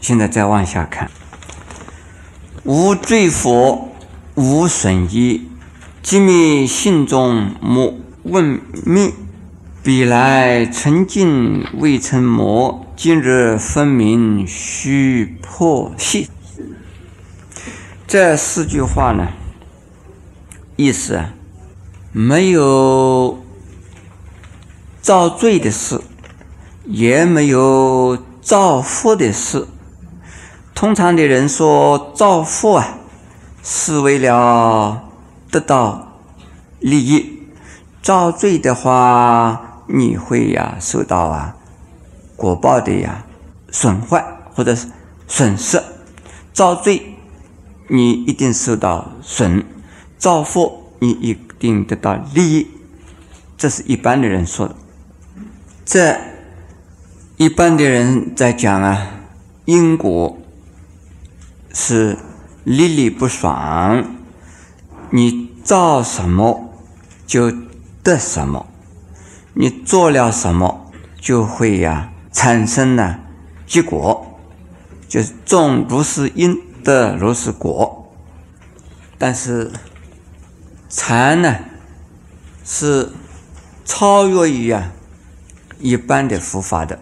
现在再往下看，无罪佛，无损益，即灭心中莫问命。彼来曾净未成魔，今日分明须破隙。这四句话呢，意思啊，没有造罪的事，也没有造福的事。通常的人说造福啊，是为了得到利益；造罪的话，你会呀受到啊果报的呀损坏或者损失，造罪你一定受到损，造福你一定得到利益，这是一般的人说的。这一般的人在讲啊因果是历历不爽，你造什么就得什么。你做了什么，就会呀产生呢结果，就是种如是因，得如是果。但是禅呢是超越于啊一般的佛法的，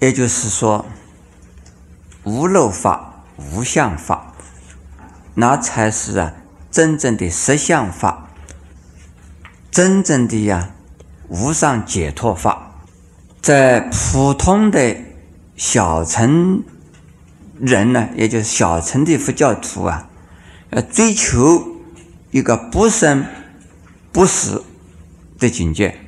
也就是说无漏法、无相法，那才是啊真正的实相法，真正的呀。无上解脱法，在普通的小乘人呢，也就是小乘的佛教徒啊，要追求一个不生不死的境界。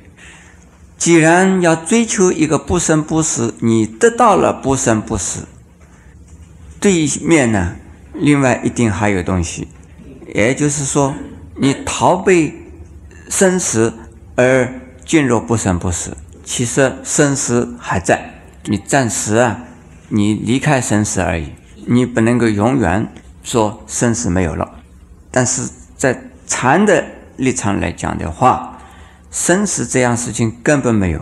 既然要追求一个不生不死，你得到了不生不死，对面呢，另外一定还有东西，也就是说，你逃避生死而。进入不生不死，其实生死还在，你暂时啊，你离开生死而已，你不能够永远说生死没有了。但是在禅的立场来讲的话，生死这样事情根本没有，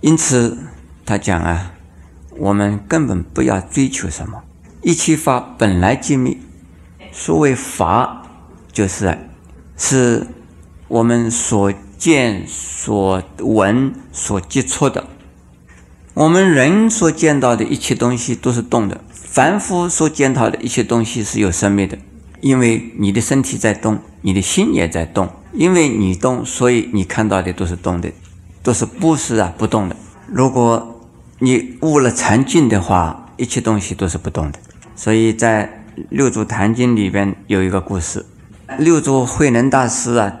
因此他讲啊，我们根本不要追求什么，一切法本来即灭。所谓法，就是是我们所。见所闻所接触的，我们人所见到的一切东西都是动的；凡夫所见到的一切东西是有生命的。因为你的身体在动，你的心也在动。因为你动，所以你看到的都是动的，都是不是啊不动的。如果你悟了禅境的话，一切东西都是不动的。所以在《六祖坛经》里边有一个故事，六祖慧能大师啊。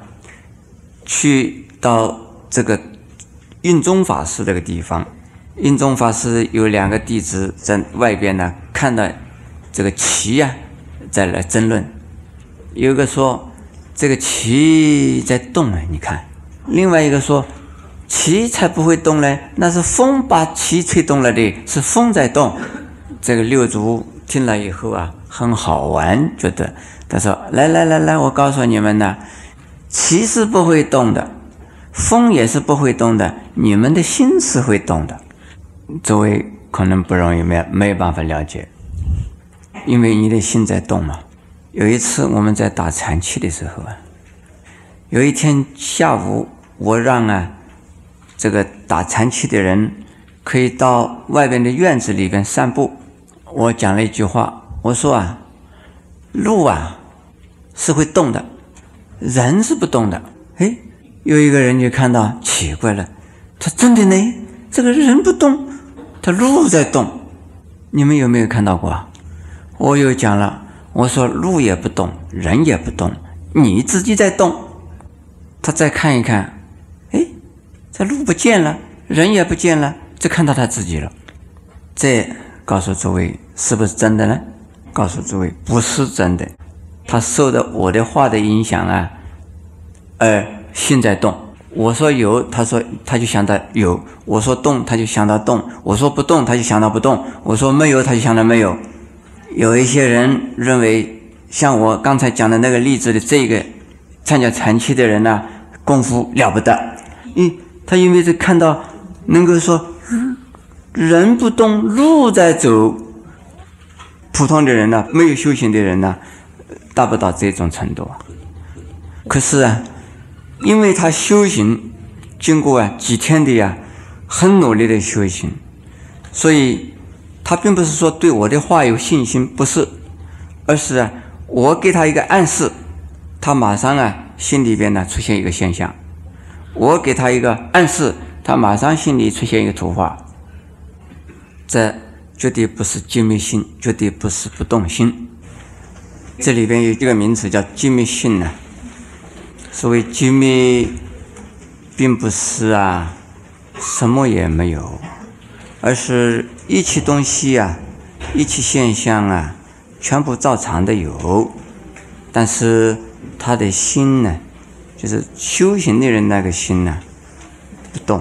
去到这个印宗法师这个地方，印宗法师有两个弟子在外边呢，看到这个旗呀，在来争论。有个说这个旗在动呢，你看；另外一个说旗才不会动呢，那是风把旗吹动了的，是风在动。这个六祖听了以后啊，很好玩，觉得他说：“来来来来，我告诉你们呢。”气是不会动的，风也是不会动的，你们的心是会动的。周围可能不容易没没有办法了解，因为你的心在动嘛。有一次我们在打禅期的时候啊，有一天下午我让啊这个打禅期的人可以到外边的院子里边散步。我讲了一句话，我说啊，路啊是会动的。人是不动的，哎，有一个人就看到奇怪了，他真的呢，这个人不动，他路在动，你们有没有看到过？我又讲了，我说路也不动，人也不动，你自己在动。他再看一看，哎，这路不见了，人也不见了，只看到他自己了。再告诉诸位，是不是真的呢？告诉诸位，不是真的。他受的我的话的影响啊，而心在动。我说有，他说他就想到有；我说动，他就想到动；我说不动，他就想到不动；我说没有，他就想到没有。有一些人认为，像我刚才讲的那个例子的这个参加禅期的人呢，功夫了不得。嗯，他因为是看到能够说人不动，路在走，普通的人呢，没有修行的人呢，达不到这种程度。可是啊，因为他修行，经过啊几天的呀，很努力的修行，所以他并不是说对我的话有信心，不是，而是啊，我给他一个暗示，他马上啊心里边呢出现一个现象，我给他一个暗示，他马上心里出现一个图画，这。绝对不是寂灭心，绝对不是不动心。这里边有一个名词叫寂灭性呢。所谓寂灭，并不是啊，什么也没有，而是一切东西啊，一切现象啊，全部照常的有。但是他的心呢，就是修行的人那个心呢，不动，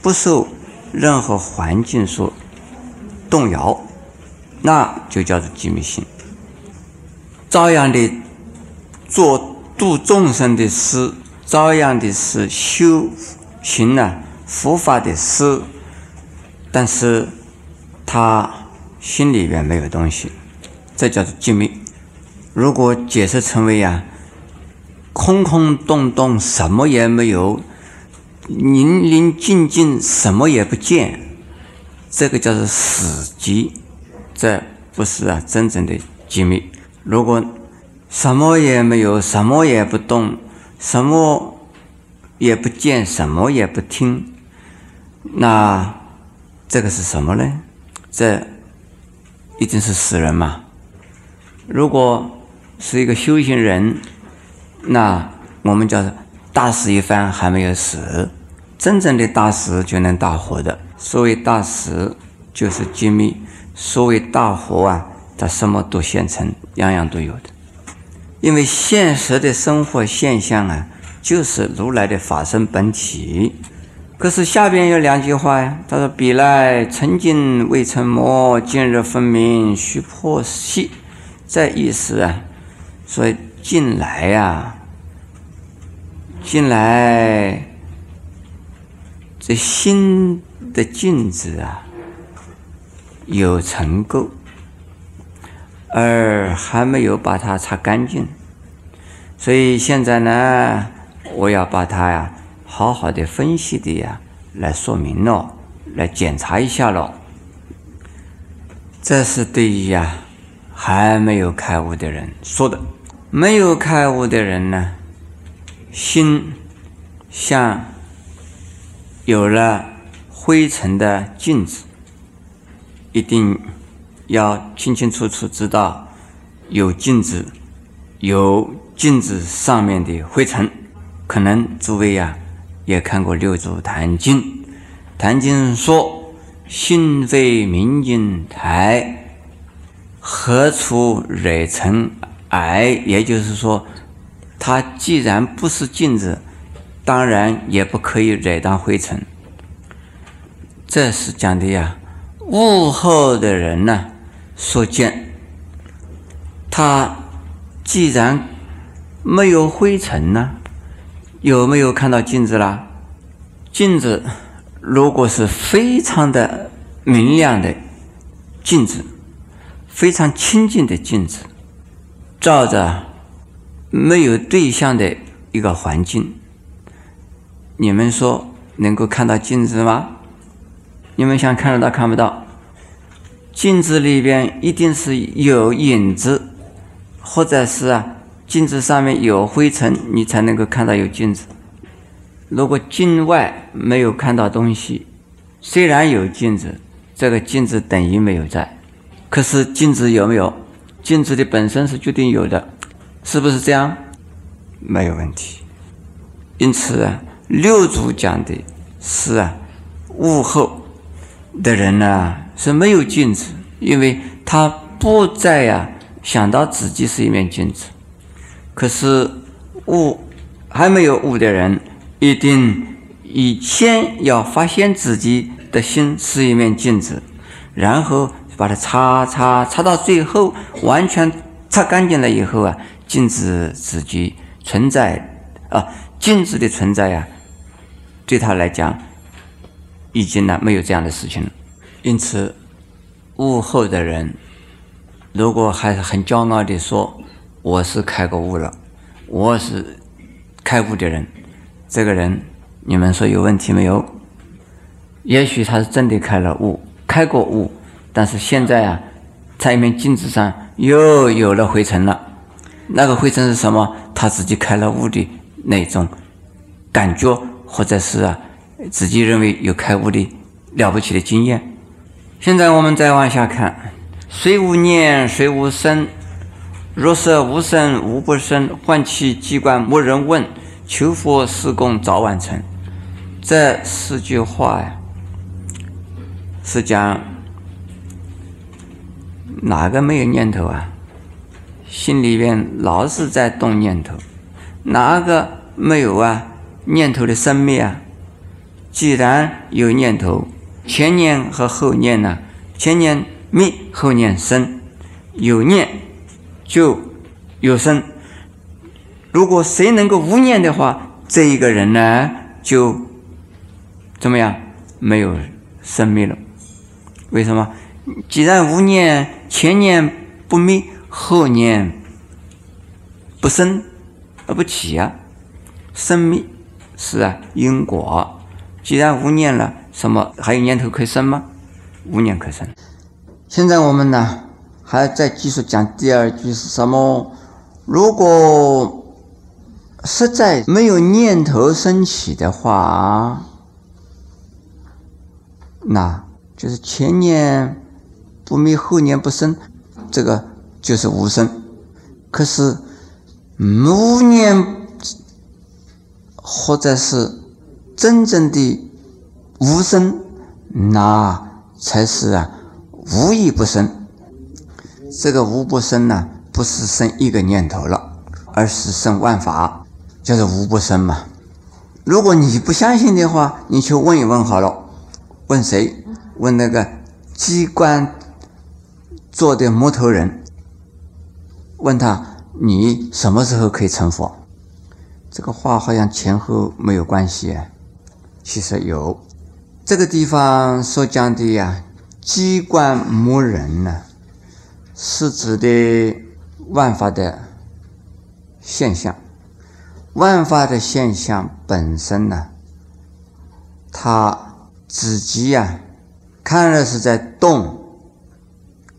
不受任何环境所。动摇，那就叫做寂灭心。照样的做度众生的事，照样的是修行呢佛法的事，但是他心里边没有东西，这叫做寂灭。如果解释成为呀空空洞洞，什么也没有，宁宁静静，什么也不见。这个叫做死寂，这不是啊真正的寂灭。如果什么也没有，什么也不动，什么也不见，什么也不听，那这个是什么呢？这一定是死人嘛。如果是一个修行人，那我们叫大死一番还没有死，真正的大死就能大活的。所谓大死就是机密，所谓大活啊，它什么都现成，样样都有的。因为现实的生活现象啊，就是如来的法身本体。可是下边有两句话呀，他说：“彼来曾经未成魔，今日分明须破隙。”这意思啊，所以近来呀，近来这心。的镜子啊，有尘垢，而还没有把它擦干净，所以现在呢，我要把它呀，好好的分析的呀，来说明了，来检查一下了。这是对于呀，还没有开悟的人说的。没有开悟的人呢，心像有了。灰尘的镜子，一定要清清楚楚知道有镜子，有镜子上面的灰尘。可能诸位呀也看过《六祖坛经》，坛经说：“心非明镜台，何处惹尘埃？”也就是说，它既然不是镜子，当然也不可以惹到灰尘。这是讲的呀，悟后的人呢所见，他既然没有灰尘呢，有没有看到镜子啦？镜子如果是非常的明亮的镜子，非常清净的镜子，照着没有对象的一个环境，你们说能够看到镜子吗？你们想看得到看不到？镜子里边一定是有影子，或者是啊，镜子上面有灰尘，你才能够看到有镜子。如果镜外没有看到东西，虽然有镜子，这个镜子等于没有在。可是镜子有没有？镜子的本身是决定有的，是不是这样？没有问题。因此啊，六祖讲的是啊，物后。的人呢是没有镜子，因为他不再呀想到自己是一面镜子。可是悟还没有悟的人，一定以先要发现自己的心是一面镜子，然后把它擦擦擦到最后完全擦干净了以后啊，镜子自己存在啊，镜子的存在呀，对他来讲。已经呢没有这样的事情了，因此，悟后的人如果还是很骄傲的说我是开过悟了，我是开悟的人，这个人你们说有问题没有？也许他是真的开了悟，开过悟，但是现在啊，在一面镜子上又有了灰尘了。那个灰尘是什么？他自己开了悟的那种感觉，或者是啊，自己认为有开悟的了不起的经验。现在我们再往下看：水无念，水无声。若色无声，无不生。唤起机关，无人问。求佛施供，早晚成。这四句话呀。是讲哪个没有念头啊？心里边老是在动念头，哪个没有啊？念头的生灭啊！既然有念头，前念和后念呢？前念灭，后念生，有念就有生。如果谁能够无念的话，这一个人呢，就怎么样？没有生命了。为什么？既然无念，前念不灭，后念不生而不起啊！生灭是啊因果。既然无念了，什么还有念头可以生吗？无念可生。现在我们呢，还要再继续讲第二句是什么？如果实在没有念头升起的话，那。就是前年不灭，后年不生，这个就是无生。可是无念或者是真正的无生，那才是啊无一不生。这个无不生呢，不是生一个念头了，而是生万法，叫做无不生嘛。如果你不相信的话，你去问一问好了，问谁？问那个机关做的木头人，问他你什么时候可以成佛？这个话好像前后没有关系。其实有，这个地方所讲的呀，机关磨人呢，是指的万法的现象。万法的现象本身呢，它自己呀。看着是在动，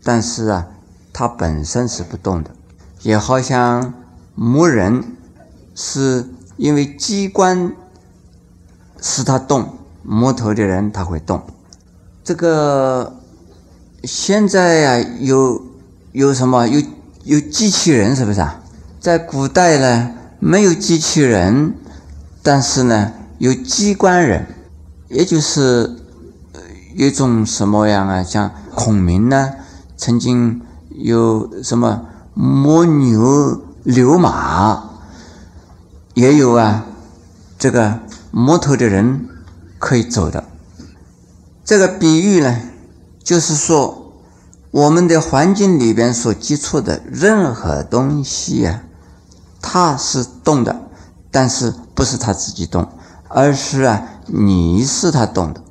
但是啊，它本身是不动的，也好像磨人是因为机关使他动，木头的人他会动。这个现在呀，有有什么有有机器人是不是啊？在古代呢，没有机器人，但是呢，有机关人，也就是。一种什么样啊？像孔明呢，曾经有什么摸牛流马，也有啊，这个摸头的人可以走的。这个比喻呢，就是说我们的环境里边所接触的任何东西啊，它是动的，但是不是它自己动，而是啊，你是它动的。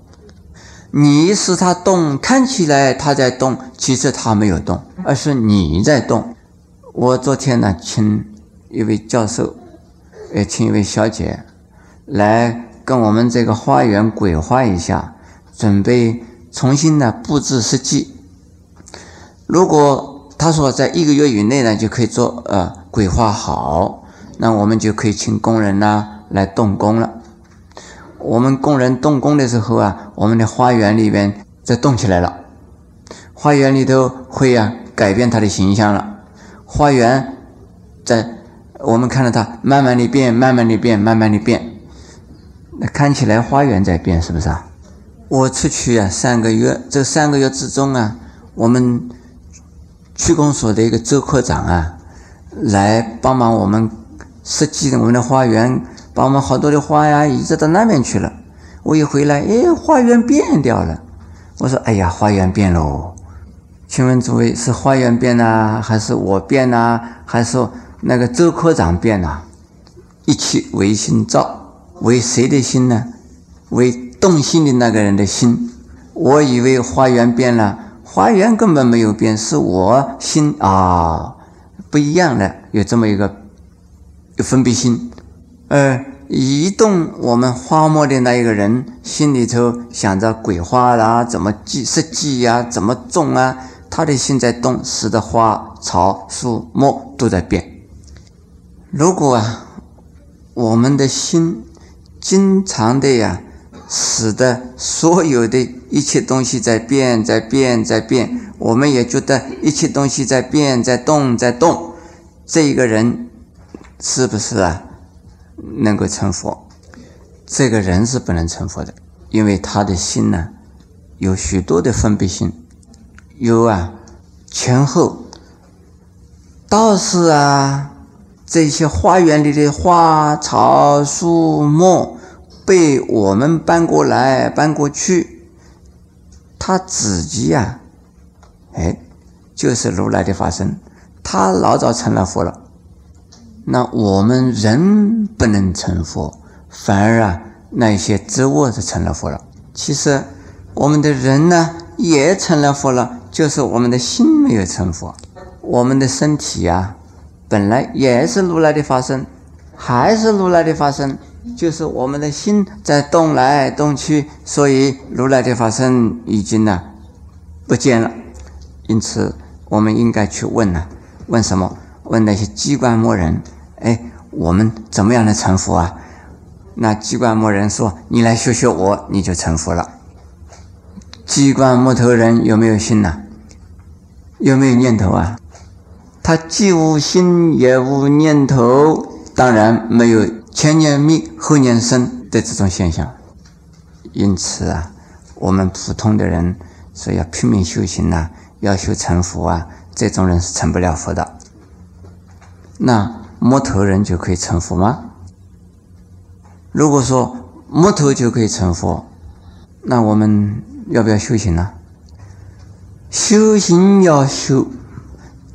你使它动，看起来它在动，其实它没有动，而是你在动。我昨天呢，请一位教授，也请一位小姐来跟我们这个花园规划一下，准备重新呢布置设计。如果他说在一个月以内呢就可以做呃规划好，那我们就可以请工人呢来动工了。我们工人动工的时候啊，我们的花园里边在动起来了，花园里头会呀改变它的形象了。花园在我们看到它慢慢的变，慢慢的变，慢慢的变，那看起来花园在变，是不是啊？我出去啊三个月，这三个月之中啊，我们区公所的一个周科长啊，来帮忙我们设计我们的花园。把我们好多的花呀移植到那边去了。我一回来，哎，花园变掉了。我说：“哎呀，花园变喽！请问诸位是花园变呐，还是我变呐，还是那个周科长变呐？”一起为心造，为谁的心呢？为动心的那个人的心。我以为花园变了，花园根本没有变，是我心啊不一样的，有这么一个有分别心。而移动我们花木的那一个人心里头想着鬼花啦，怎么计设计呀，怎么种啊，他的心在动，使得花草树木都在变。如果啊，我们的心经常的呀。使得所有的一切东西在变，在变，在变，我们也觉得一切东西在变，在动，在动。这一个人是不是啊？能够成佛？这个人是不能成佛的，因为他的心呢，有许多的分别心，有啊，前后道士啊，这些花园里的花草树木。被我们搬过来搬过去，他自己呀，哎，就是如来的法身，他老早成了佛了。那我们人不能成佛，反而啊，那些植物是成了佛了。其实我们的人呢，也成了佛了，就是我们的心没有成佛。我们的身体呀，本来也是如来的法身，还是如来的法身。就是我们的心在动来动去，所以如来的法身已经呢不见了。因此，我们应该去问呢，问什么？问那些机关木人，哎，我们怎么样能成佛啊？那机关木人说：“你来学学我，你就成佛了。”机关木头人有没有心呢？有没有念头啊？他既无心也无念头，当然没有。前年灭后年生的这种现象，因此啊，我们普通的人说要拼命修行呐，要修成佛啊，这种人是成不了佛的。那木头人就可以成佛吗？如果说木头就可以成佛，那我们要不要修行呢？修行要修，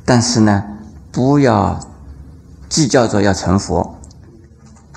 但是呢，不要计较着要成佛。